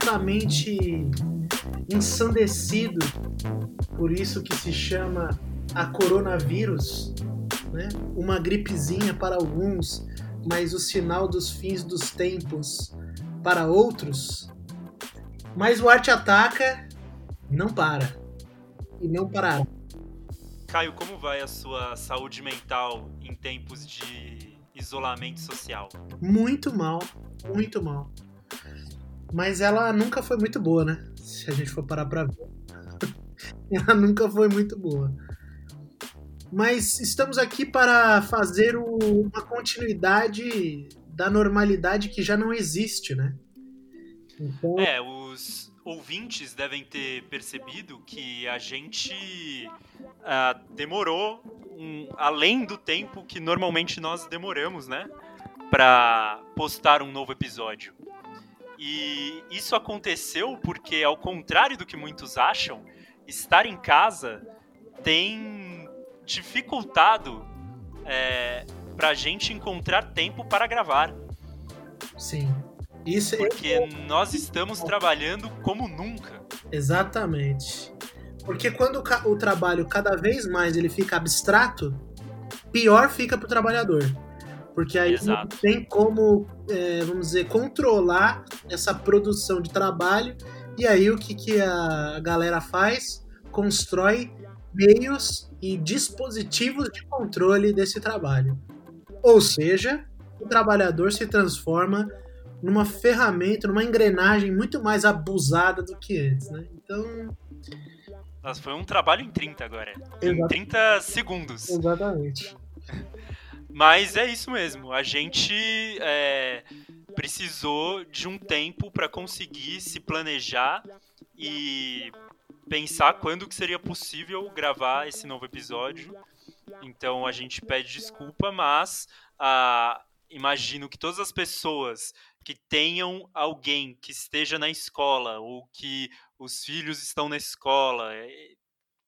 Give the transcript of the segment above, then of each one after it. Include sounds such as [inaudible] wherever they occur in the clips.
completamente ensandecidos. Por isso que se chama a coronavírus, né? Uma gripezinha para alguns, mas o sinal dos fins dos tempos para outros. Mas o Arte Ataca não para. E não parará. Caio, como vai a sua saúde mental em tempos de isolamento social? Muito mal, muito mal. Mas ela nunca foi muito boa, né? Se a gente for parar pra ver. [laughs] ela nunca foi muito boa. Mas estamos aqui para fazer uma continuidade da normalidade que já não existe, né? Então... É, os ouvintes devem ter percebido que a gente uh, demorou um, além do tempo que normalmente nós demoramos, né? Para postar um novo episódio. E isso aconteceu porque, ao contrário do que muitos acham, estar em casa tem dificultado é, para a gente encontrar tempo para gravar. Sim. Isso Porque é... nós estamos trabalhando como nunca. Exatamente. Porque quando o trabalho cada vez mais ele fica abstrato, pior fica para o trabalhador. Porque aí Exato. não tem como, é, vamos dizer, controlar essa produção de trabalho. E aí o que, que a galera faz? Constrói meios e dispositivos de controle desse trabalho. Ou seja, o trabalhador se transforma numa ferramenta, numa engrenagem muito mais abusada do que antes, né? Então. Nossa, foi um trabalho em 30 agora. Em 30 segundos. Exatamente. Mas é isso mesmo. A gente é, precisou de um tempo para conseguir se planejar e pensar quando que seria possível gravar esse novo episódio. Então a gente pede desculpa, mas ah, imagino que todas as pessoas que tenham alguém que esteja na escola ou que os filhos estão na escola, eh,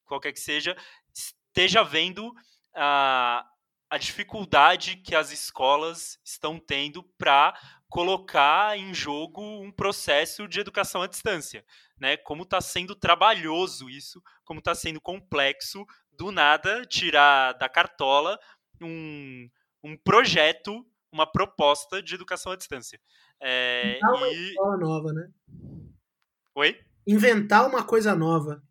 qualquer que seja, esteja vendo a, a dificuldade que as escolas estão tendo para colocar em jogo um processo de educação à distância, né? Como está sendo trabalhoso isso, como está sendo complexo do nada tirar da cartola um, um projeto uma proposta de educação à distância. É, Inventar uma e... escola nova, né? Oi? Inventar uma coisa nova.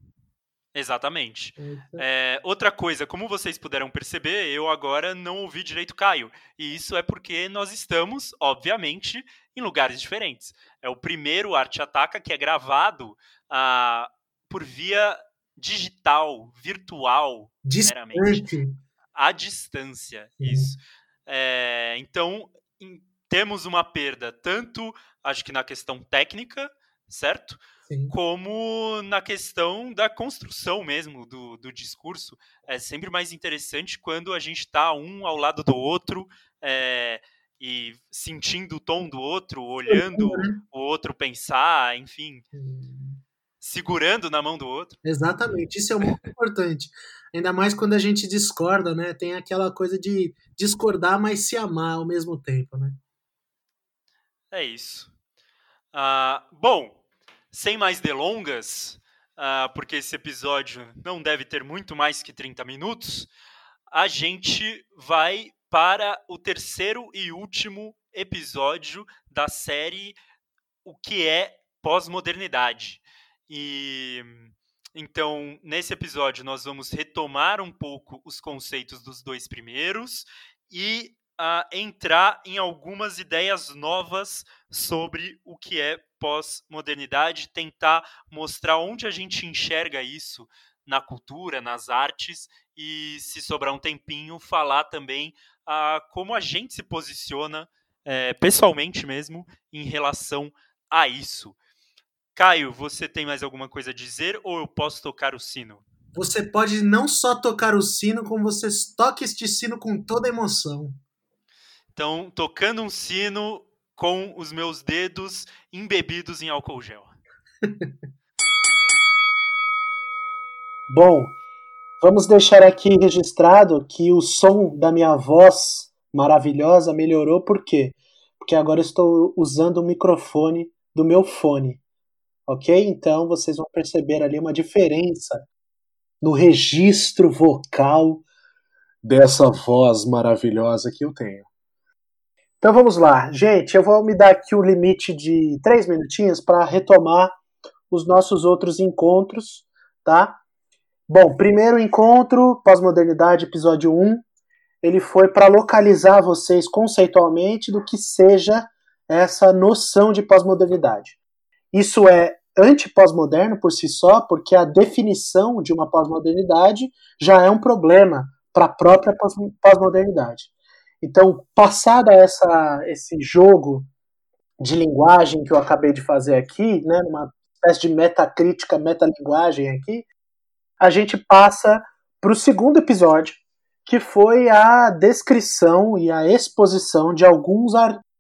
Exatamente. É, outra coisa, como vocês puderam perceber, eu agora não ouvi direito Caio. E isso é porque nós estamos, obviamente, em lugares diferentes. É o primeiro Arte Ataca que é gravado ah, por via digital, virtual, Distante. À distância, isso. É, então, em, temos uma perda tanto, acho que na questão técnica, certo? Sim. Como na questão da construção mesmo do, do discurso. É sempre mais interessante quando a gente está um ao lado do outro é, e sentindo o tom do outro, olhando né? o outro pensar, enfim. Segurando na mão do outro. Exatamente, isso é muito [laughs] importante. Ainda mais quando a gente discorda, né? Tem aquela coisa de discordar, mas se amar ao mesmo tempo, né? É isso. Uh, bom, sem mais delongas, uh, porque esse episódio não deve ter muito mais que 30 minutos, a gente vai para o terceiro e último episódio da série O que é pós-modernidade. E então, nesse episódio, nós vamos retomar um pouco os conceitos dos dois primeiros e uh, entrar em algumas ideias novas sobre o que é pós-modernidade, tentar mostrar onde a gente enxerga isso na cultura, nas artes e, se sobrar um tempinho, falar também uh, como a gente se posiciona é, pessoalmente mesmo em relação a isso. Caio, você tem mais alguma coisa a dizer ou eu posso tocar o sino? Você pode não só tocar o sino, como você toca este sino com toda emoção. Então, tocando um sino com os meus dedos embebidos em álcool gel. [laughs] Bom, vamos deixar aqui registrado que o som da minha voz maravilhosa melhorou por quê? Porque agora estou usando o microfone do meu fone. Ok? Então vocês vão perceber ali uma diferença no registro vocal dessa voz maravilhosa que eu tenho. Então vamos lá, gente. Eu vou me dar aqui o limite de três minutinhos para retomar os nossos outros encontros, tá? Bom, primeiro encontro, pós-modernidade, episódio 1, ele foi para localizar vocês conceitualmente do que seja essa noção de pós-modernidade. Isso é anti-pós-moderno por si só, porque a definição de uma pós-modernidade já é um problema para a própria pós-modernidade. Então, passada essa, esse jogo de linguagem que eu acabei de fazer aqui, né, uma espécie de metacrítica, metalinguagem aqui, a gente passa para o segundo episódio, que foi a descrição e a exposição de alguns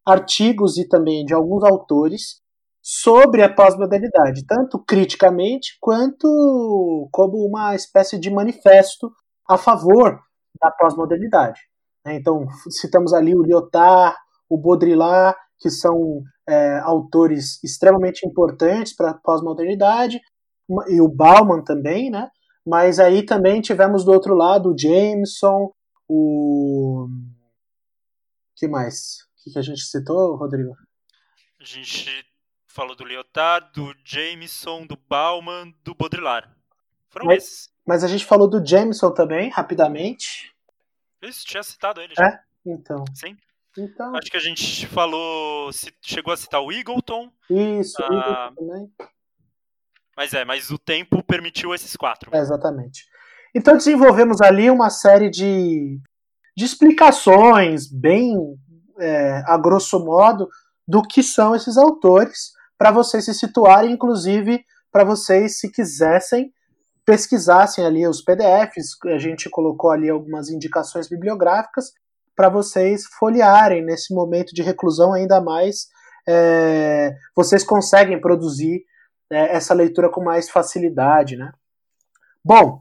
artigos e também de alguns autores sobre a pós-modernidade, tanto criticamente quanto como uma espécie de manifesto a favor da pós-modernidade. Né? Então, citamos ali o Lyotard, o Baudrillard, que são é, autores extremamente importantes para a pós-modernidade, e o Bauman também, né? Mas aí também tivemos do outro lado o Jameson, o. que mais? O que, que a gente citou, Rodrigo? A gente falou do Lyotard, do Jameson, do Bauman, do Baudrillard. Foram mas, esses. Mas a gente falou do Jameson também, rapidamente. Isso, tinha citado ele já. É? Então. Sim. Então... Acho que a gente falou. Chegou a citar o Eagleton. Isso, o ah, Eagleton também. Mas é, mas o tempo permitiu esses quatro. É, exatamente. Então desenvolvemos ali uma série de, de explicações, bem é, a grosso modo, do que são esses autores, para vocês se situarem, inclusive para vocês, se quisessem, pesquisassem ali os PDFs, a gente colocou ali algumas indicações bibliográficas para vocês folhearem nesse momento de reclusão ainda mais. É, vocês conseguem produzir é, essa leitura com mais facilidade, né? Bom,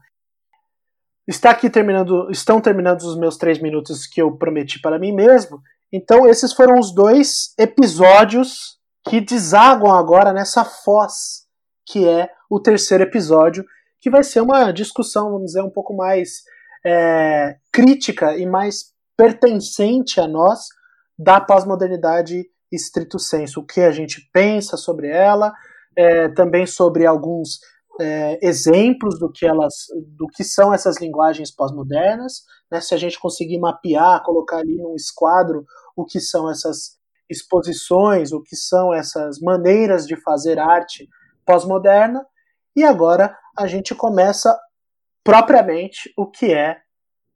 está aqui terminando, estão terminando os meus três minutos que eu prometi para mim mesmo. Então esses foram os dois episódios que desagam agora nessa foz que é o terceiro episódio que vai ser uma discussão, vamos dizer, um pouco mais é, crítica e mais pertencente a nós da pós-modernidade estrito senso. O que a gente pensa sobre ela, é, também sobre alguns é, exemplos do que elas, do que são essas linguagens pós-modernas, né? Se a gente conseguir mapear, colocar ali num esquadro o que são essas exposições, o que são essas maneiras de fazer arte pós-moderna, e agora a gente começa propriamente o que é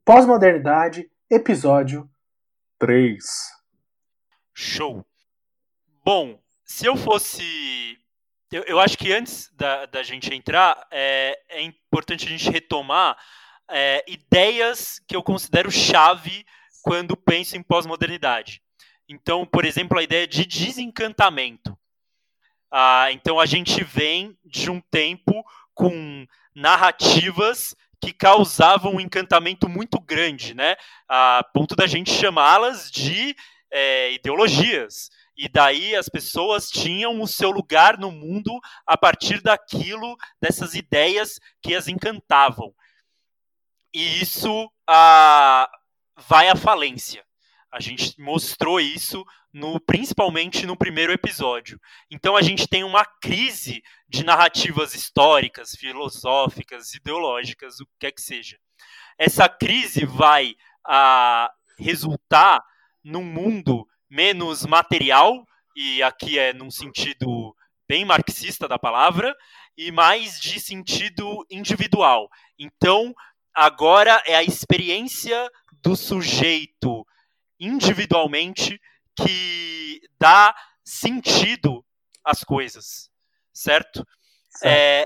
Pós-Modernidade, episódio 3. Show! Bom, se eu fosse. Eu, eu acho que antes da, da gente entrar, é, é importante a gente retomar é, ideias que eu considero chave quando penso em pós-modernidade. Então, por exemplo, a ideia de desencantamento. Ah, então a gente vem de um tempo com narrativas que causavam um encantamento muito grande, né? A ponto da gente chamá-las de é, ideologias. E daí as pessoas tinham o seu lugar no mundo a partir daquilo, dessas ideias que as encantavam. E isso ah, vai à falência. A gente mostrou isso no, principalmente no primeiro episódio. Então a gente tem uma crise de narrativas históricas, filosóficas, ideológicas, o que quer que seja. Essa crise vai a, resultar num mundo menos material, e aqui é num sentido bem marxista da palavra, e mais de sentido individual. Então, agora é a experiência do sujeito individualmente que dá sentido às coisas, certo? certo. É,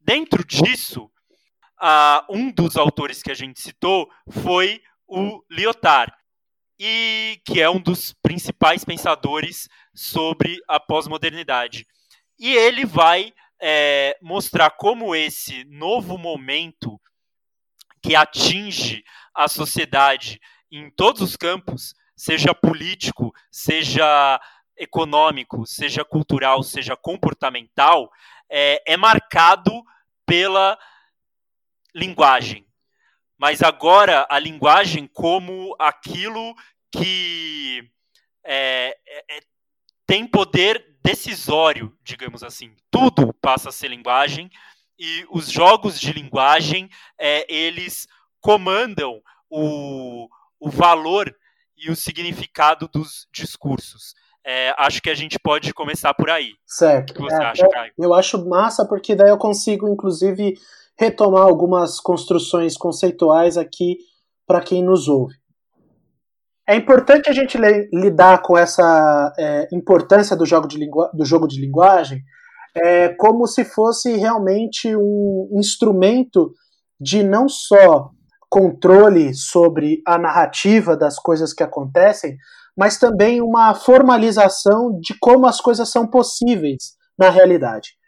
dentro disso, uh, um dos autores que a gente citou foi o Lyotard, e que é um dos principais pensadores sobre a pós-modernidade. E ele vai é, mostrar como esse novo momento que atinge a sociedade em todos os campos seja político, seja econômico, seja cultural, seja comportamental, é, é marcado pela linguagem. Mas agora a linguagem como aquilo que é, é, é, tem poder decisório, digamos assim. Tudo passa a ser linguagem e os jogos de linguagem é, eles comandam o, o valor e o significado dos discursos. É, acho que a gente pode começar por aí. Certo. O que você é, acha, Caio? Eu acho massa porque daí eu consigo, inclusive, retomar algumas construções conceituais aqui para quem nos ouve. É importante a gente lidar com essa é, importância do jogo, de do jogo de linguagem é, como se fosse realmente um instrumento de não só controle sobre a narrativa das coisas que acontecem, mas também uma formalização de como as coisas são possíveis na realidade.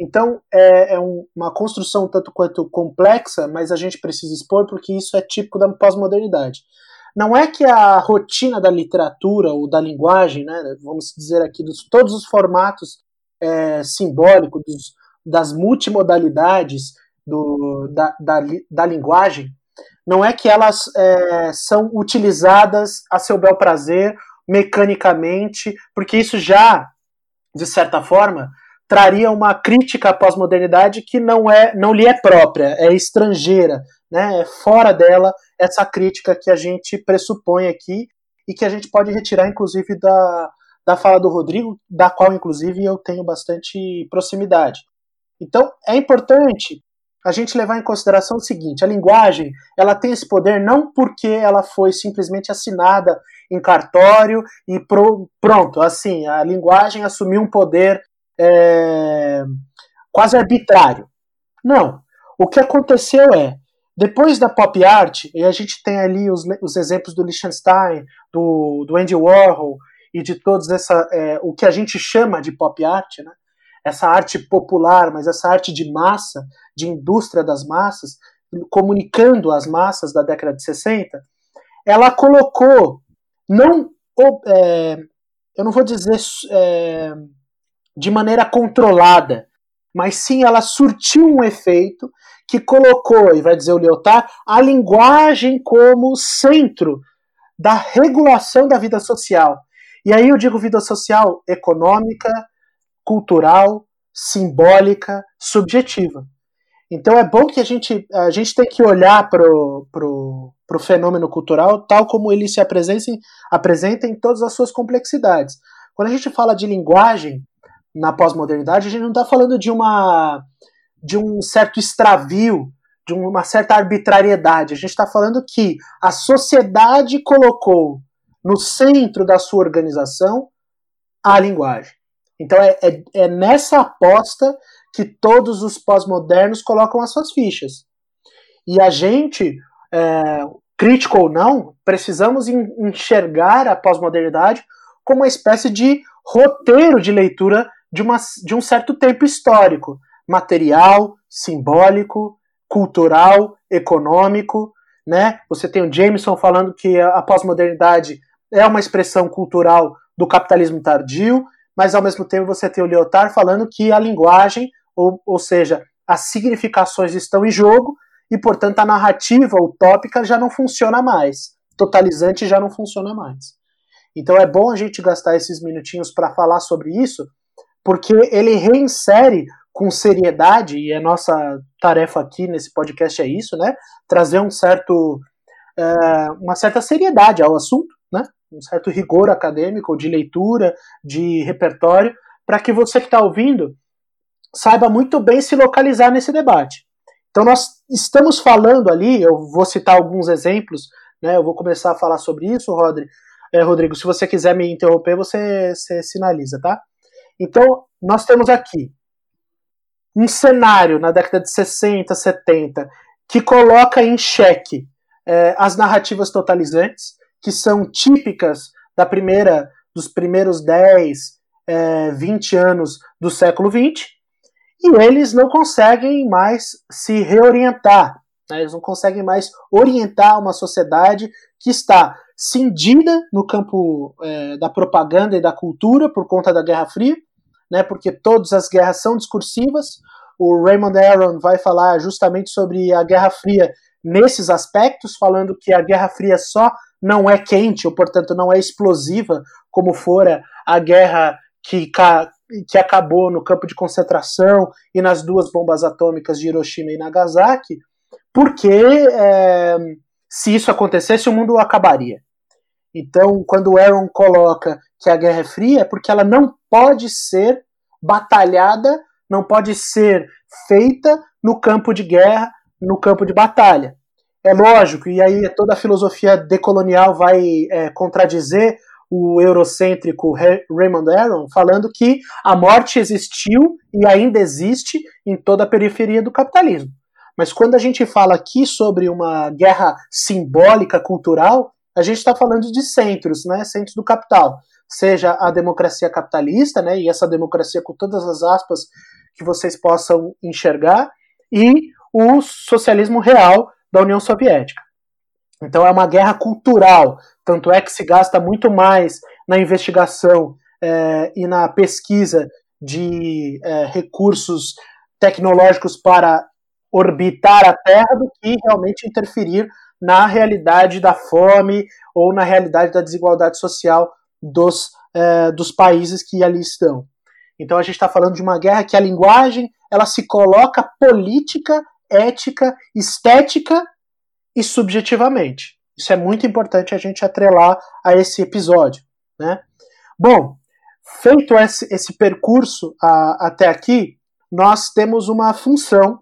Então, é, é um, uma construção tanto quanto complexa, mas a gente precisa expor porque isso é típico da pós-modernidade. Não é que a rotina da literatura ou da linguagem, né, vamos dizer aqui, dos todos os formatos é, simbólicos, das multimodalidades do, da, da, da linguagem, não é que elas é, são utilizadas a seu bel prazer, mecanicamente, porque isso já, de certa forma, traria uma crítica à pós-modernidade que não é, não lhe é própria, é estrangeira, né? É fora dela essa crítica que a gente pressupõe aqui e que a gente pode retirar, inclusive, da, da fala do Rodrigo, da qual, inclusive, eu tenho bastante proximidade. Então, é importante a gente levar em consideração o seguinte: a linguagem ela tem esse poder não porque ela foi simplesmente assinada em cartório e pro, pronto, assim, a linguagem assumiu um poder é, quase arbitrário. Não. O que aconteceu é, depois da pop art, e a gente tem ali os, os exemplos do Liechtenstein, do, do Andy Warhol e de todos essa, é, o que a gente chama de pop art, né? Essa arte popular, mas essa arte de massa, de indústria das massas, comunicando as massas da década de 60, ela colocou, não, é, eu não vou dizer é, de maneira controlada, mas sim ela surtiu um efeito que colocou, e vai dizer o Lyotard, a linguagem como centro da regulação da vida social. E aí eu digo vida social econômica, cultural, simbólica, subjetiva. Então é bom que a gente, a gente tem que olhar para o fenômeno cultural tal como ele se apresenta, apresenta em todas as suas complexidades. Quando a gente fala de linguagem na pós-modernidade, a gente não está falando de uma de um certo extravio, de uma certa arbitrariedade. A gente está falando que a sociedade colocou no centro da sua organização a linguagem. Então é, é, é nessa aposta que todos os pós-modernos colocam as suas fichas. E a gente, é, crítico ou não, precisamos enxergar a pós-modernidade como uma espécie de roteiro de leitura de, uma, de um certo tempo histórico, material, simbólico, cultural, econômico. Né? Você tem o Jameson falando que a pós-modernidade é uma expressão cultural do capitalismo tardio, mas ao mesmo tempo você tem o Lyotard falando que a linguagem, ou, ou seja, as significações estão em jogo e, portanto, a narrativa utópica já não funciona mais. Totalizante já não funciona mais. Então é bom a gente gastar esses minutinhos para falar sobre isso, porque ele reinsere com seriedade, e a nossa tarefa aqui nesse podcast é isso, né? Trazer um certo, é, uma certa seriedade ao assunto? Um certo rigor acadêmico, de leitura, de repertório, para que você que está ouvindo saiba muito bem se localizar nesse debate. Então, nós estamos falando ali, eu vou citar alguns exemplos, né, eu vou começar a falar sobre isso, Rodrigo. É, Rodrigo, se você quiser me interromper, você, você sinaliza, tá? Então, nós temos aqui um cenário na década de 60, 70, que coloca em xeque é, as narrativas totalizantes, que são típicas da primeira, dos primeiros 10, é, 20 anos do século XX, e eles não conseguem mais se reorientar Né? Eles não conseguem mais orientar uma sociedade que está cindida no campo é, da propaganda e da cultura por conta da Guerra Fria, né? porque todas as guerras são discursivas. O Raymond Aron vai falar justamente sobre a Guerra Fria nesses aspectos, falando que a Guerra Fria só não é quente, ou portanto não é explosiva, como fora a guerra que, que acabou no campo de concentração e nas duas bombas atômicas de Hiroshima e Nagasaki, porque é, se isso acontecesse, o mundo acabaria. Então, quando o Aaron coloca que a guerra é fria, é porque ela não pode ser batalhada, não pode ser feita no campo de guerra, no campo de batalha. É lógico, e aí toda a filosofia decolonial vai é, contradizer o eurocêntrico Raymond Aron, falando que a morte existiu e ainda existe em toda a periferia do capitalismo. Mas quando a gente fala aqui sobre uma guerra simbólica, cultural, a gente está falando de centros, né? Centros do capital. Seja a democracia capitalista, né? E essa democracia com todas as aspas que vocês possam enxergar, e o socialismo real da União Soviética. Então é uma guerra cultural, tanto é que se gasta muito mais na investigação é, e na pesquisa de é, recursos tecnológicos para orbitar a Terra do que realmente interferir na realidade da fome ou na realidade da desigualdade social dos, é, dos países que ali estão. Então a gente está falando de uma guerra que a linguagem ela se coloca política, ética, estética e subjetivamente. Isso é muito importante a gente atrelar a esse episódio. Né? Bom, feito esse, esse percurso a, até aqui, nós temos uma função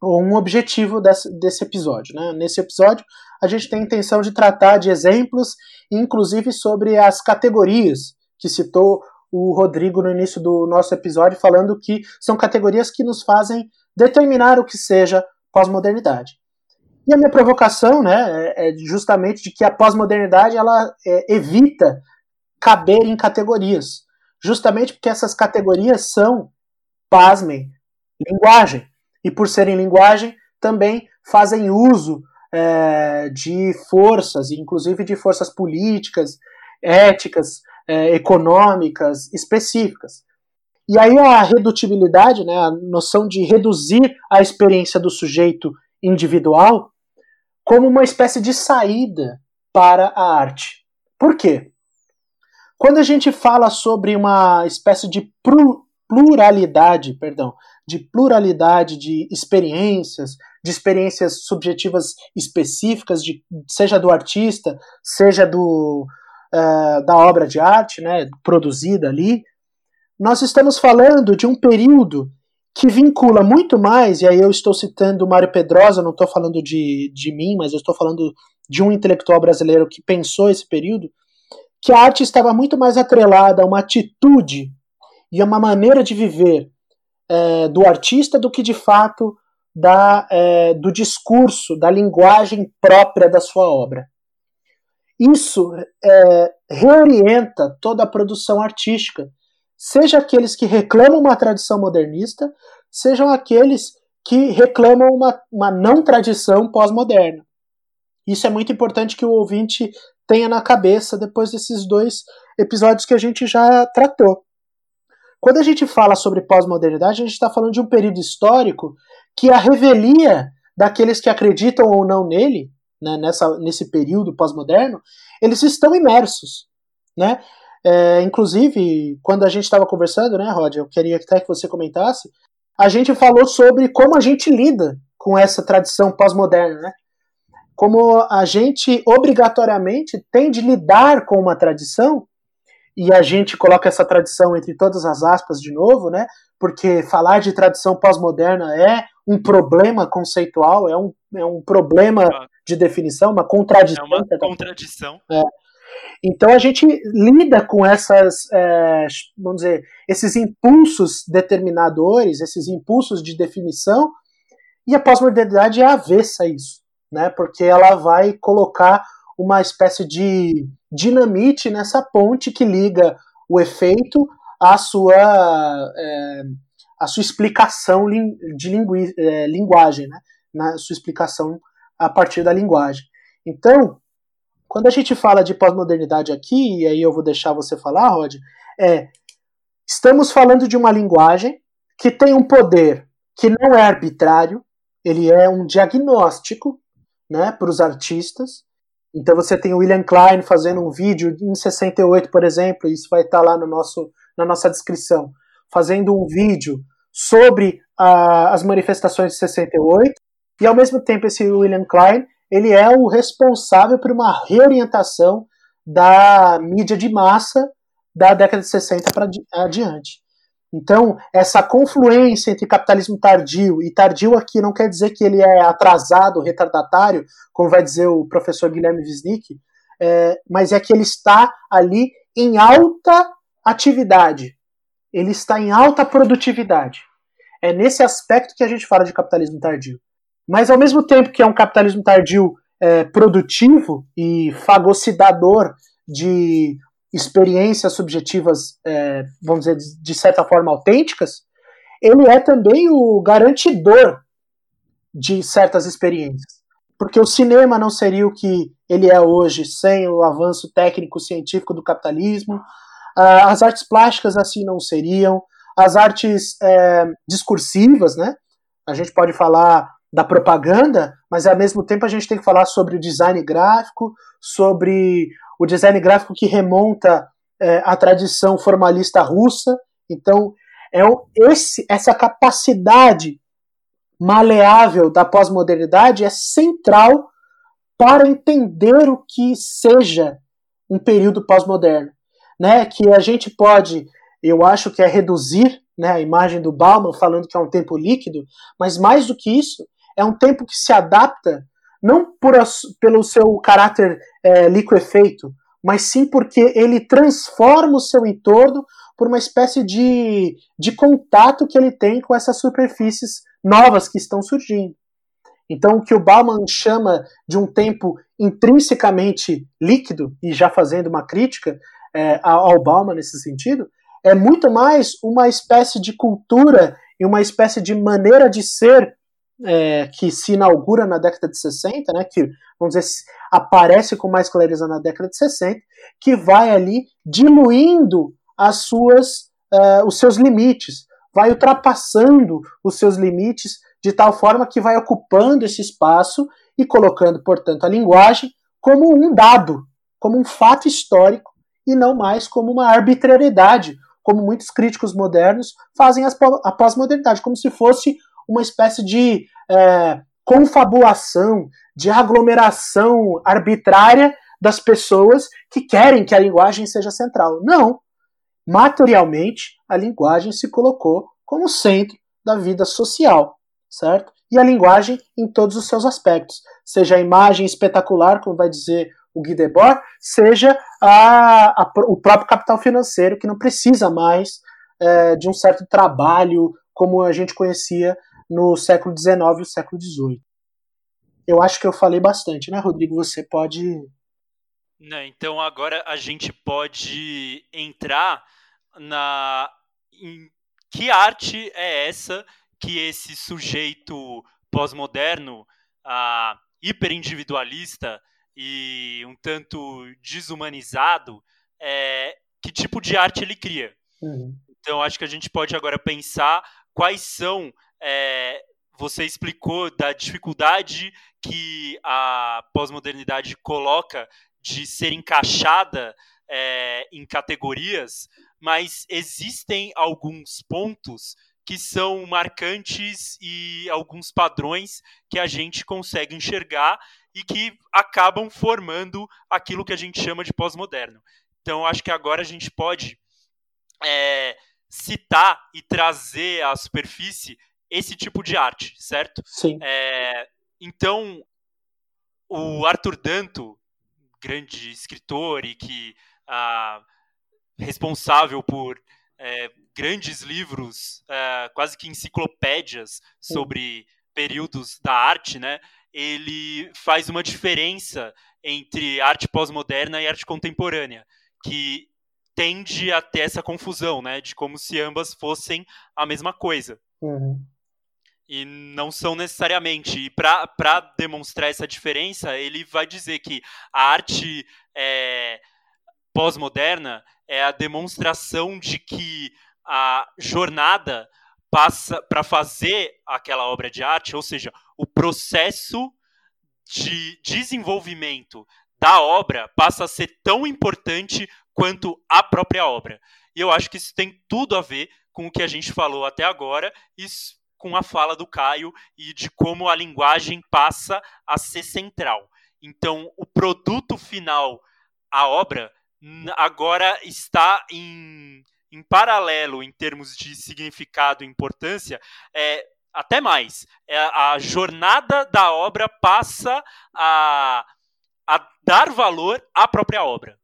ou um objetivo desse, desse episódio. Né? Nesse episódio, a gente tem a intenção de tratar de exemplos, inclusive sobre as categorias que citou o Rodrigo no início do nosso episódio, falando que são categorias que nos fazem determinar o que seja pós-modernidade. E a minha provocação né, é, é justamente de que a pós-modernidade ela é, evita caber em categorias, justamente porque essas categorias são, pasmem, linguagem e por serem linguagem, também fazem uso é, de forças, inclusive de forças políticas, éticas, é, econômicas específicas. E aí a redutibilidade, né, a noção de reduzir a experiência do sujeito individual como uma espécie de saída para a arte. Por quê? Quando a gente fala sobre uma espécie de pluralidade, perdão, de pluralidade de experiências, de experiências subjetivas específicas, de, seja do artista, seja do, uh, da obra de arte, né, produzida ali, nós estamos falando de um período que vincula muito mais, e aí eu estou citando Mário Pedrosa, não estou falando de, de mim, mas eu estou falando de um intelectual brasileiro que pensou esse período, que a arte estava muito mais atrelada a uma atitude e a uma maneira de viver é, do artista do que de fato da, é, do discurso, da linguagem própria da sua obra. Isso é, reorienta toda a produção artística, seja aqueles que reclamam uma tradição modernista, sejam aqueles que reclamam uma, uma não tradição pós-moderna. Isso é muito importante que o ouvinte tenha na cabeça depois desses dois episódios que a gente já tratou. Quando a gente fala sobre pós-modernidade, a gente está falando de um período histórico que a revelia daqueles que acreditam ou não nele, né, nessa, nesse período pós-moderno, eles estão imersos. Né? É, inclusive, quando a gente estava conversando, né, Rod, eu queria até que você comentasse, a gente falou sobre como a gente lida com essa tradição pós-moderna, né? Como a gente obrigatoriamente tem de lidar com uma tradição e a gente coloca essa tradição entre todas as aspas de novo, né? Porque falar de tradição pós-moderna é um problema conceitual, é um, é um problema de definição, uma contradição. É uma contradição. É. Então a gente lida com essas, é, vamos dizer, esses impulsos determinadores, esses impulsos de definição, e a pós-modernidade é avessa a isso, né? Porque ela vai colocar uma espécie de dinamite nessa ponte que liga o efeito à sua, é, à sua explicação de é, linguagem. Né? na sua explicação a partir da linguagem. Então, quando a gente fala de pós-modernidade aqui, e aí eu vou deixar você falar, Rod, é estamos falando de uma linguagem que tem um poder que não é arbitrário, ele é um diagnóstico né, para os artistas. Então você tem o William Klein fazendo um vídeo em 68, por exemplo, isso vai estar lá no nosso, na nossa descrição, fazendo um vídeo sobre a, as manifestações de 68, e ao mesmo tempo esse William Klein ele é o responsável por uma reorientação da mídia de massa da década de 60 para adiante. Então, essa confluência entre capitalismo tardio, e tardio aqui não quer dizer que ele é atrasado, retardatário, como vai dizer o professor Guilherme Wisnik, é, mas é que ele está ali em alta atividade, ele está em alta produtividade. É nesse aspecto que a gente fala de capitalismo tardio. Mas ao mesmo tempo que é um capitalismo tardio é, produtivo e fagocidador de experiências subjetivas, é, vamos dizer, de certa forma autênticas, ele é também o garantidor de certas experiências. Porque o cinema não seria o que ele é hoje sem o avanço técnico-científico do capitalismo, as artes plásticas assim não seriam, as artes é, discursivas, né? A gente pode falar da propaganda, mas ao mesmo tempo a gente tem que falar sobre o design gráfico, sobre o design gráfico que remonta é, à tradição formalista russa. Então, é esse, essa capacidade maleável da pós-modernidade é central para entender o que seja um período pós-moderno, né? Que a gente pode, eu acho que é reduzir né, a imagem do Bauman falando que é um tempo líquido, mas mais do que isso, é um tempo que se adapta não por pelo seu caráter é, liquefeito, mas sim porque ele transforma o seu entorno por uma espécie de, de contato que ele tem com essas superfícies novas que estão surgindo. Então, o que o Bauman chama de um tempo intrinsecamente líquido, e já fazendo uma crítica é, ao Bauman nesse sentido, é muito mais uma espécie de cultura e uma espécie de maneira de ser é, que se inaugura na década de 60, né, que vamos dizer aparece com mais clareza na década de 60, que vai ali diluindo as suas, uh, os seus limites, vai ultrapassando os seus limites de tal forma que vai ocupando esse espaço e colocando, portanto, a linguagem como um dado, como um fato histórico e não mais como uma arbitrariedade, como muitos críticos modernos fazem a pós-modernidade, como se fosse uma espécie de é, confabulação, de aglomeração arbitrária das pessoas que querem que a linguagem seja central. Não. Materialmente, a linguagem se colocou como centro da vida social, certo? E a linguagem em todos os seus aspectos, seja a imagem espetacular, como vai dizer o Guy Debord, seja a, a, o próprio capital financeiro, que não precisa mais é, de um certo trabalho como a gente conhecia no século XIX e século XVIII. Eu acho que eu falei bastante, né, Rodrigo? Você pode. Não, então agora a gente pode entrar na. Em que arte é essa que esse sujeito pós-moderno, ah, hiperindividualista e um tanto desumanizado, é, que tipo de arte ele cria? Uhum. Então acho que a gente pode agora pensar quais são é, você explicou da dificuldade que a pós-modernidade coloca de ser encaixada é, em categorias, mas existem alguns pontos que são marcantes e alguns padrões que a gente consegue enxergar e que acabam formando aquilo que a gente chama de pós-moderno. Então, acho que agora a gente pode é, citar e trazer à superfície esse tipo de arte, certo? Sim. É, então, o Arthur Danto, grande escritor e que ah, responsável por é, grandes livros, é, quase que enciclopédias sobre períodos da arte, né? Ele faz uma diferença entre arte pós-moderna e arte contemporânea, que tende a ter essa confusão, né? De como se ambas fossem a mesma coisa. Uhum. E não são necessariamente. E para demonstrar essa diferença, ele vai dizer que a arte é, pós-moderna é a demonstração de que a jornada passa para fazer aquela obra de arte, ou seja, o processo de desenvolvimento da obra passa a ser tão importante quanto a própria obra. E eu acho que isso tem tudo a ver com o que a gente falou até agora e com a fala do Caio e de como a linguagem passa a ser central. Então, o produto final, a obra, agora está em, em paralelo em termos de significado e importância, é, até mais. É, a jornada da obra passa a, a dar valor à própria obra.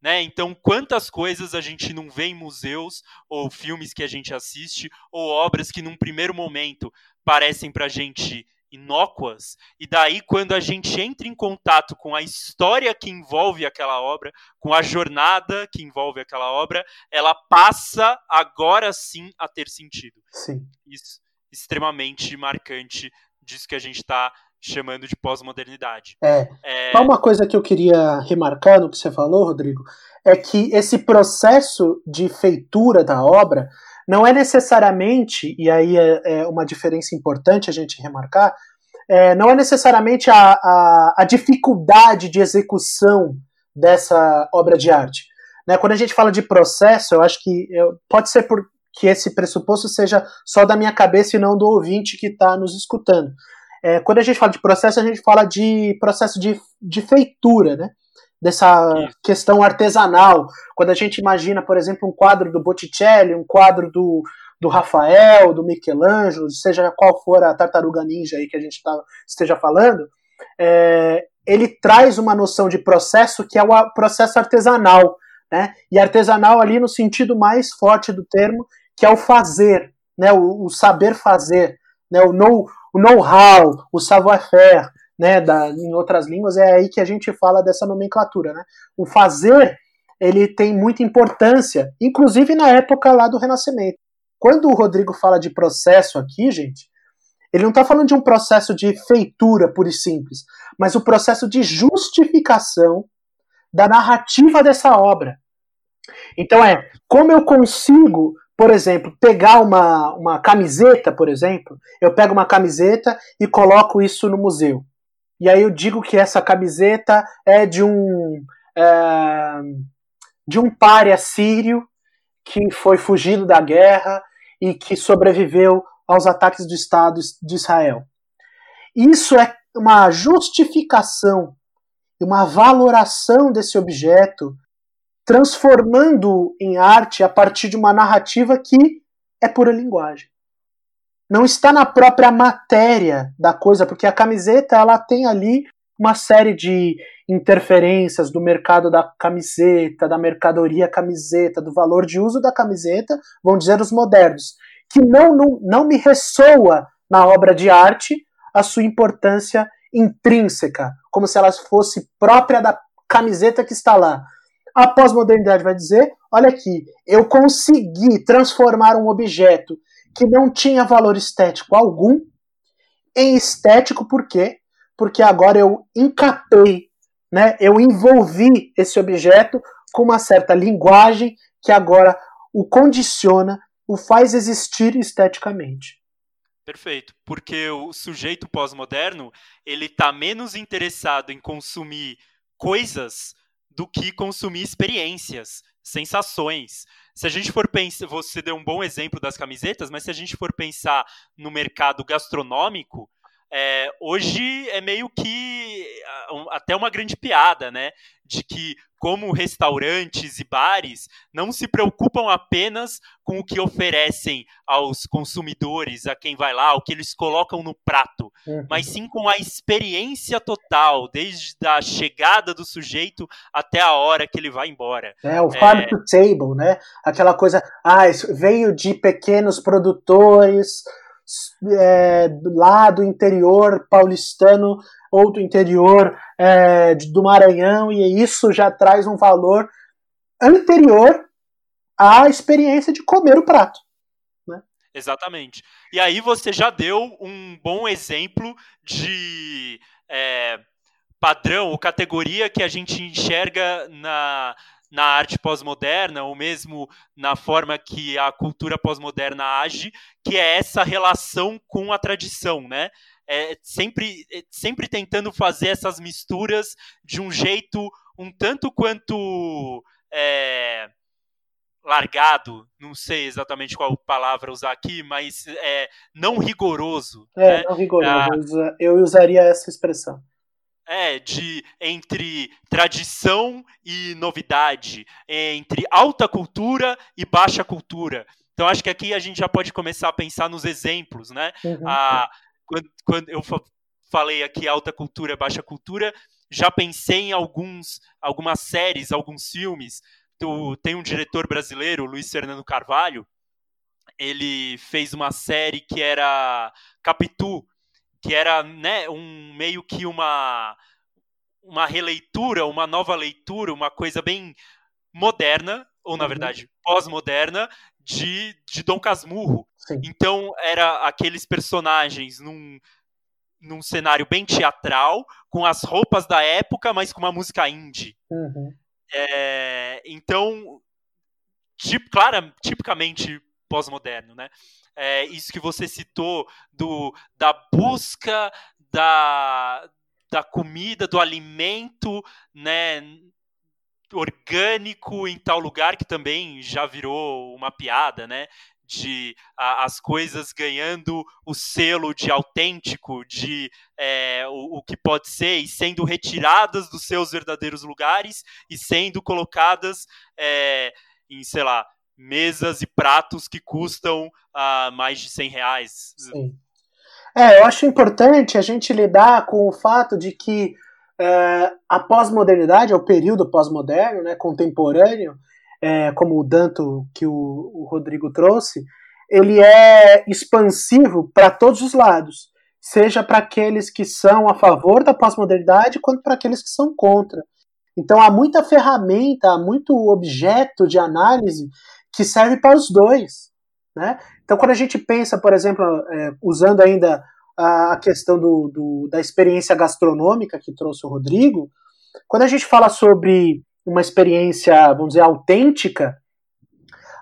Né? Então, quantas coisas a gente não vê em museus, ou filmes que a gente assiste, ou obras que num primeiro momento parecem para a gente inócuas, e daí quando a gente entra em contato com a história que envolve aquela obra, com a jornada que envolve aquela obra, ela passa agora sim a ter sentido. Sim. Isso extremamente marcante disso que a gente está chamando de pós-modernidade. É. é. Uma coisa que eu queria remarcar no que você falou, Rodrigo, é que esse processo de feitura da obra não é necessariamente, e aí é, é uma diferença importante a gente remarcar, é, não é necessariamente a, a, a, dificuldade de execução dessa obra de arte. Né? Quando a gente fala de processo, eu acho que eu, pode ser por, que esse pressuposto seja só da minha cabeça e não do ouvinte que está nos escutando. É, quando a gente fala de processo, a gente fala de processo de, de feitura, né? Dessa questão artesanal. Quando a gente imagina, por exemplo, um quadro do Botticelli, um quadro do, do Rafael, do Michelangelo, seja qual for a tartaruga ninja aí que a gente tá, esteja falando, é, ele traz uma noção de processo que é o processo artesanal, né? E artesanal ali no sentido mais forte do termo, que é o fazer, né? O, o saber fazer, né? O know, o know-how, o savoir-faire, né, da, em outras línguas, é aí que a gente fala dessa nomenclatura. Né? O fazer ele tem muita importância, inclusive na época lá do Renascimento. Quando o Rodrigo fala de processo aqui, gente, ele não está falando de um processo de feitura pura e simples, mas o processo de justificação da narrativa dessa obra. Então é como eu consigo por exemplo, pegar uma, uma camiseta, por exemplo, eu pego uma camiseta e coloco isso no museu. E aí eu digo que essa camiseta é de um é, de um pária sírio que foi fugido da guerra e que sobreviveu aos ataques do Estado de Israel. Isso é uma justificação, uma valoração desse objeto transformando em arte a partir de uma narrativa que é pura linguagem. Não está na própria matéria da coisa, porque a camiseta ela tem ali uma série de interferências do mercado da camiseta, da mercadoria camiseta, do valor de uso da camiseta, vão dizer os modernos, que não, não, não me ressoa na obra de arte a sua importância intrínseca, como se ela fosse própria da camiseta que está lá. A pós-modernidade vai dizer: olha aqui, eu consegui transformar um objeto que não tinha valor estético algum em estético, por quê? Porque agora eu encapei, né, eu envolvi esse objeto com uma certa linguagem que agora o condiciona, o faz existir esteticamente. Perfeito, porque o sujeito pós-moderno ele está menos interessado em consumir coisas do que consumir experiências, sensações. Se a gente for pensar, você deu um bom exemplo das camisetas, mas se a gente for pensar no mercado gastronômico, é, hoje é meio que até uma grande piada, né? De que, como restaurantes e bares não se preocupam apenas com o que oferecem aos consumidores, a quem vai lá, o que eles colocam no prato, uhum. mas sim com a experiência total, desde a chegada do sujeito até a hora que ele vai embora. É, o farm é... to table, né? Aquela coisa, ah, veio de pequenos produtores é, lá do interior paulistano ou do interior é, do Maranhão, e isso já traz um valor anterior à experiência de comer o prato. Né? Exatamente. E aí você já deu um bom exemplo de é, padrão ou categoria que a gente enxerga na, na arte pós-moderna, ou mesmo na forma que a cultura pós-moderna age, que é essa relação com a tradição, né? É sempre, é sempre tentando fazer essas misturas de um jeito um tanto quanto é, largado, não sei exatamente qual palavra usar aqui, mas é, não rigoroso. É, né? não rigoroso, ah, eu usaria essa expressão. É, de entre tradição e novidade, entre alta cultura e baixa cultura. Então acho que aqui a gente já pode começar a pensar nos exemplos, né? Uhum. Quando, quando eu falei aqui alta cultura, baixa cultura, já pensei em alguns, algumas séries, alguns filmes. Tu, tem um diretor brasileiro, Luiz Fernando Carvalho, ele fez uma série que era Capitu, que era né, um meio que uma uma releitura, uma nova leitura, uma coisa bem moderna, ou na uhum. verdade pós-moderna, de, de Dom Casmurro. Sim. Então era aqueles personagens num, num cenário bem teatral, com as roupas da época, mas com uma música indie. Uhum. É, então, tip, clara, tipicamente pós-moderno, né? É, isso que você citou do, da busca da, da comida, do alimento, né, orgânico em tal lugar que também já virou uma piada, né? De a, as coisas ganhando o selo de autêntico, de é, o, o, que pode ser, e sendo retiradas dos seus verdadeiros lugares e sendo colocadas é, em, sei lá, mesas e pratos que custam uh, mais de 100 reais. Sim. É, eu acho importante a gente lidar com o fato de que é, a pós-modernidade, é o período pós-moderno, né, contemporâneo, é, como o Danto que o, o Rodrigo trouxe, ele é expansivo para todos os lados, seja para aqueles que são a favor da pós-modernidade, quanto para aqueles que são contra. Então há muita ferramenta, há muito objeto de análise que serve para os dois. Né? Então, quando a gente pensa, por exemplo, é, usando ainda a questão do, do, da experiência gastronômica que trouxe o Rodrigo, quando a gente fala sobre uma experiência, vamos dizer, autêntica,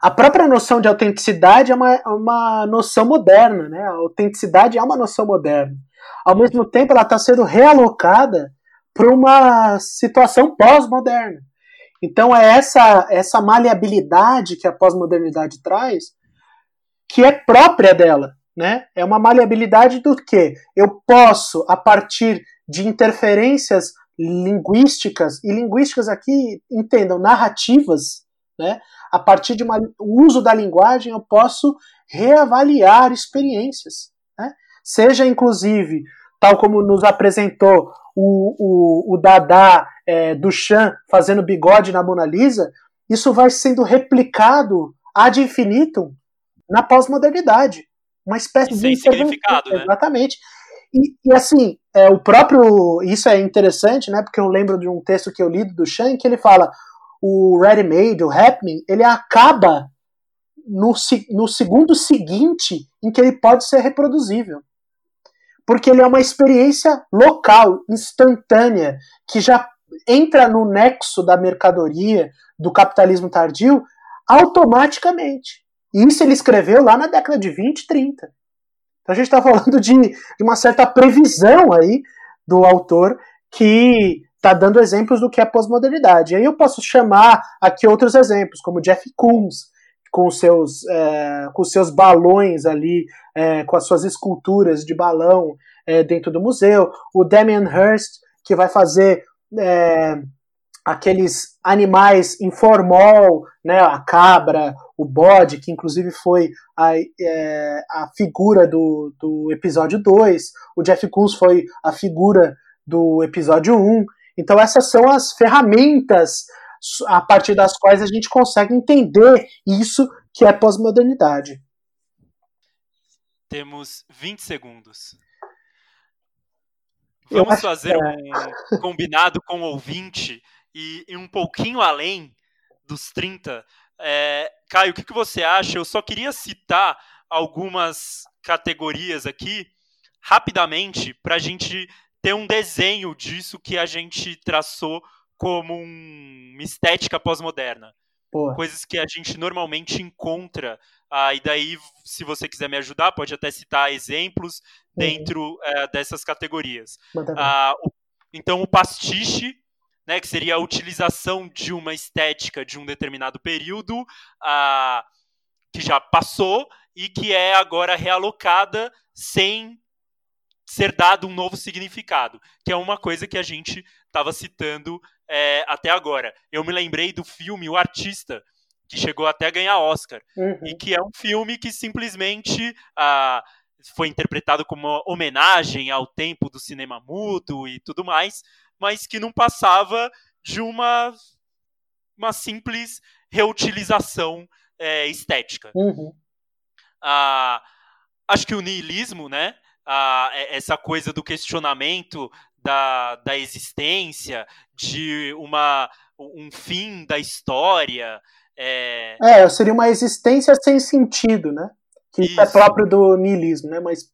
a própria noção de autenticidade é uma, uma noção moderna, né? A autenticidade é uma noção moderna. Ao mesmo tempo, ela está sendo realocada para uma situação pós-moderna. Então é essa essa maleabilidade que a pós-modernidade traz que é própria dela, né? É uma maleabilidade do que eu posso a partir de interferências linguísticas e linguísticas aqui entendam narrativas, né? A partir de uma, o uso da linguagem eu posso reavaliar experiências, né? Seja inclusive tal como nos apresentou o, o, o Dada é, Duchamp fazendo bigode na Mona Lisa, isso vai sendo replicado ad infinitum na pós-modernidade. Uma espécie e de. significado, né? Exatamente. E, e, assim, é, o próprio. Isso é interessante, né? Porque eu lembro de um texto que eu li do Duchamp que ele fala o ready-made, o happening, ele acaba no, no segundo seguinte em que ele pode ser reproduzível porque ele é uma experiência local, instantânea, que já entra no nexo da mercadoria, do capitalismo tardio, automaticamente. E isso ele escreveu lá na década de 20, 30. Então a gente está falando de, de, uma certa previsão aí do autor que está dando exemplos do que é pós-modernidade. Aí eu posso chamar aqui outros exemplos, como Jeff Koons, com seus, é, com seus balões ali, é, com as suas esculturas de balão é, dentro do museu. O Damien Hirst, que vai fazer é, aqueles animais em né, a cabra, o bode, que inclusive foi a, é, a figura do, do episódio 2. O Jeff Koons foi a figura do episódio 1. Então essas são as ferramentas a partir das quais a gente consegue entender isso que é pós-modernidade. Temos 20 segundos. Vamos fazer é. um combinado com o ouvinte e, e, um pouquinho além dos 30. É, Caio, o que, que você acha? Eu só queria citar algumas categorias aqui, rapidamente, para a gente ter um desenho disso que a gente traçou como um, uma estética pós-moderna. Coisas que a gente normalmente encontra. Ah, e daí, se você quiser me ajudar, pode até citar exemplos uhum. dentro é, dessas categorias. Ah, o, então, o pastiche, né, que seria a utilização de uma estética de um determinado período ah, que já passou e que é agora realocada sem ser dado um novo significado, que é uma coisa que a gente estava citando é, até agora. Eu me lembrei do filme O Artista, que chegou até a ganhar Oscar, uhum. e que é um filme que simplesmente ah, foi interpretado como uma homenagem ao tempo do cinema mudo e tudo mais, mas que não passava de uma, uma simples reutilização é, estética. Uhum. Ah, acho que o niilismo, né? Ah, essa coisa do questionamento da, da existência, de uma, um fim da história. É... é, seria uma existência sem sentido, né? Que é Isso. é próprio do niilismo, né? Mas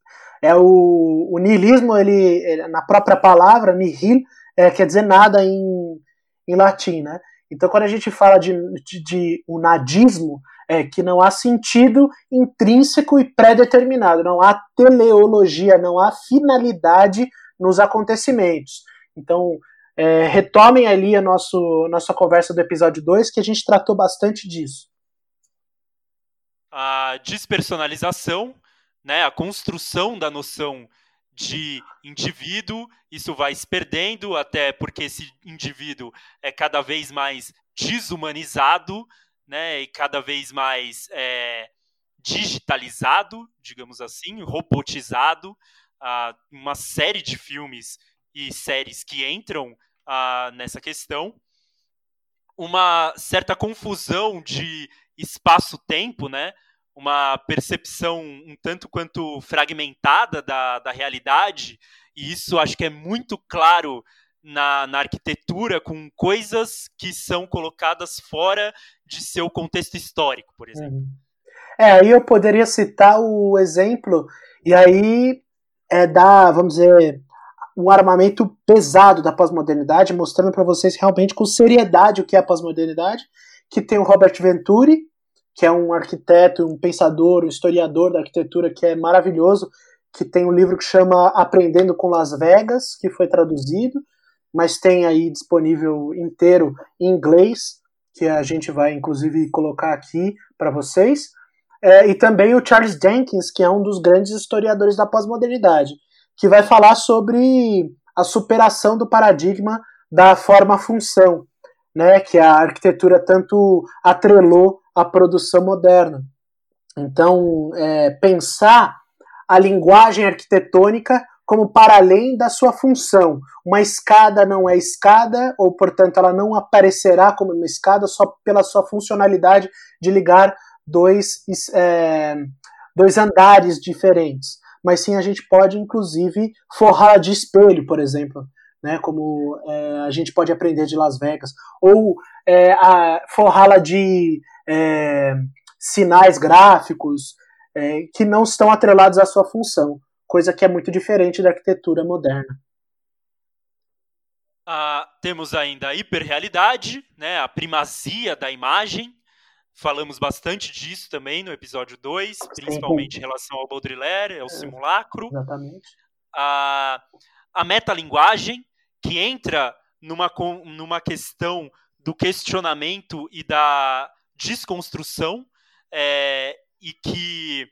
é o, o niilismo, ele, ele, na própria palavra, nihil, é, quer dizer nada em, em latim, né? Então, quando a gente fala de, de, de um nadismo, é que não há sentido intrínseco e pré-determinado, não há teleologia, não há finalidade nos acontecimentos. Então, é, retomem ali a nosso, nossa conversa do episódio 2, que a gente tratou bastante disso. A despersonalização, né, a construção da noção de indivíduo, isso vai se perdendo, até porque esse indivíduo é cada vez mais desumanizado, né, e cada vez mais é, digitalizado, digamos assim, robotizado. Uh, uma série de filmes e séries que entram uh, nessa questão. Uma certa confusão de espaço-tempo, né? uma percepção um tanto quanto fragmentada da, da realidade, e isso acho que é muito claro na, na arquitetura com coisas que são colocadas fora de seu contexto histórico, por exemplo. Uhum. É, aí eu poderia citar o exemplo, e aí é dar, vamos dizer, um armamento pesado da pós-modernidade, mostrando para vocês realmente com seriedade o que é a pós-modernidade, que tem o Robert Venturi, que é um arquiteto, um pensador, um historiador da arquitetura que é maravilhoso, que tem um livro que chama Aprendendo com Las Vegas, que foi traduzido, mas tem aí disponível inteiro em inglês, que a gente vai inclusive colocar aqui para vocês. É, e também o Charles Jenkins, que é um dos grandes historiadores da pós-modernidade, que vai falar sobre a superação do paradigma da forma-função, né, que a arquitetura tanto atrelou à produção moderna. Então, é, pensar a linguagem arquitetônica como para além da sua função. Uma escada não é escada, ou portanto ela não aparecerá como uma escada só pela sua funcionalidade de ligar dois, é, dois andares diferentes. Mas sim a gente pode, inclusive, forrar de espelho, por exemplo, né, como é, a gente pode aprender de Las Vegas, ou é, forrá-la de é, sinais gráficos é, que não estão atrelados à sua função coisa que é muito diferente da arquitetura moderna. Ah, temos ainda a hiperrealidade, né, a primazia da imagem. Falamos bastante disso também no episódio 2, principalmente em relação ao Baudrillard, ao é, simulacro. Exatamente. A, a metalinguagem, que entra numa, numa questão do questionamento e da desconstrução, é, e que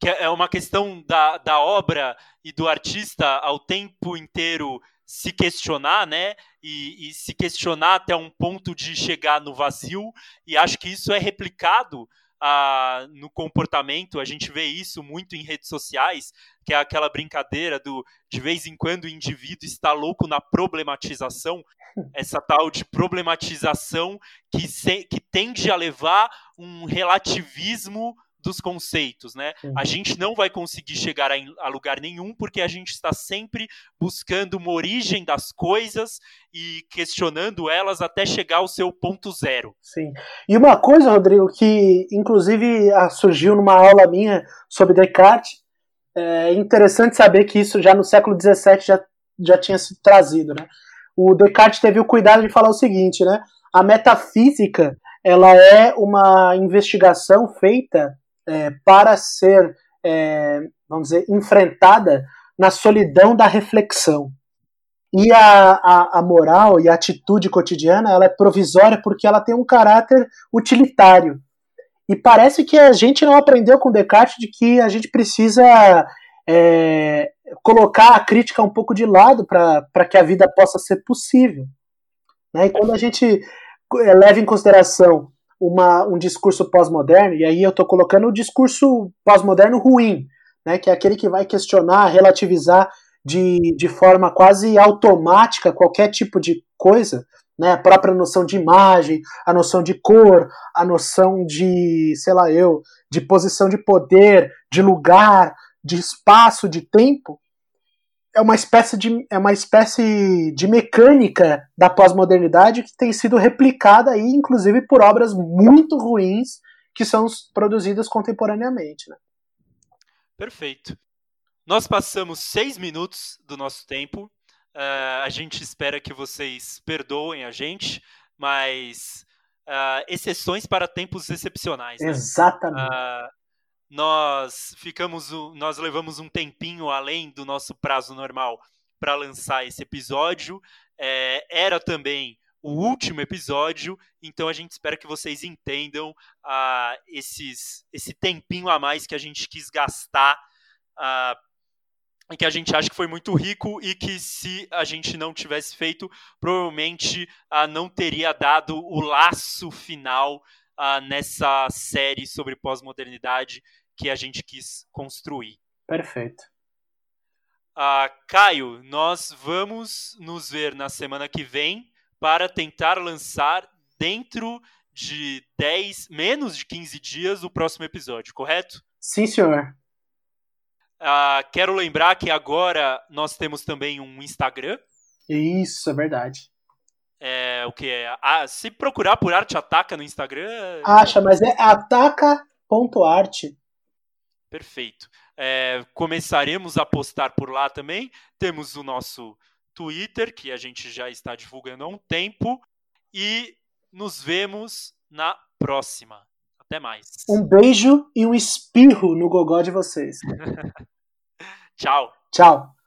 que é uma questão da, da obra e do artista ao tempo inteiro se questionar, né? E, e, se questionar até um ponto de chegar no vazio. E acho que isso é replicado ah, no comportamento. A gente vê isso muito em redes sociais, que é aquela brincadeira do de vez em quando o indivíduo está louco na problematização. Essa tal de problematização que, se, que tende a levar um relativismo dos conceitos, né? Uhum. A gente não vai conseguir chegar a, a, lugar nenhum porque a gente está sempre buscando uma origem das coisas e questionando elas até chegar ao seu ponto zero. Sim. E uma coisa, Rodrigo, que inclusive ah, surgiu numa aula minha sobre Descartes, é interessante saber que isso já no século XVII já, já tinha sido trazido, né? O Descartes teve o cuidado de falar o seguinte, né? A metafísica ela é uma investigação feita é, para ser, é, vamos dizer, enfrentada na solidão da reflexão. E a, a, a, moral e a atitude cotidiana ela é provisória porque ela tem um caráter utilitário. E parece que a gente não aprendeu com Descartes de que a gente precisa é, colocar a crítica um pouco de lado para que a vida possa ser possível. Né? E quando a gente é, leva em consideração uma, um discurso pós-moderno, e aí eu estou colocando o discurso pós-moderno ruim, né, que é aquele que vai questionar, relativizar de, de forma quase automática qualquer tipo de coisa, né, a própria noção de imagem, a noção de cor, a noção de, sei lá eu, de posição de poder, de lugar, de espaço, de tempo, é uma espécie de, é uma espécie de mecânica da pós-modernidade que tem sido replicada aí, inclusive por obras muito ruins que são produzidas contemporaneamente. Né? Perfeito. Nós passamos seis minutos do nosso tempo. Uh, a gente espera que vocês perdoem a gente, mas uh, exceções para tempos excepcionais. Né? Exatamente. Uh, nós ficamos, nós levamos um tempinho além do nosso prazo normal para lançar esse episódio. É, era também o último episódio, então a gente espera que vocês entendam uh, esses, esse tempinho a mais que a gente quis gastar. Uh, que a gente acha que foi muito rico e que se a gente não tivesse feito, provavelmente uh, não teria dado o laço final uh, nessa série sobre pós-modernidade que a gente quis construir. Perfeito. Uh, Caio, nós vamos nos ver na semana que vem para tentar lançar dentro de 10, menos de 15 dias o próximo episódio, correto? Sim, senhor. Uh, quero lembrar que agora nós temos também um Instagram. Isso, é verdade. É, o que é? Ah, se procurar por Arte Ataca no Instagram. Acha, mas é ataca.arte. Perfeito. É, começaremos a postar por lá também. Temos o nosso Twitter, que a gente já está divulgando há um tempo. E nos vemos na próxima. Até mais. Um beijo e um espirro no gogó de vocês. [laughs] Tchau. Tchau.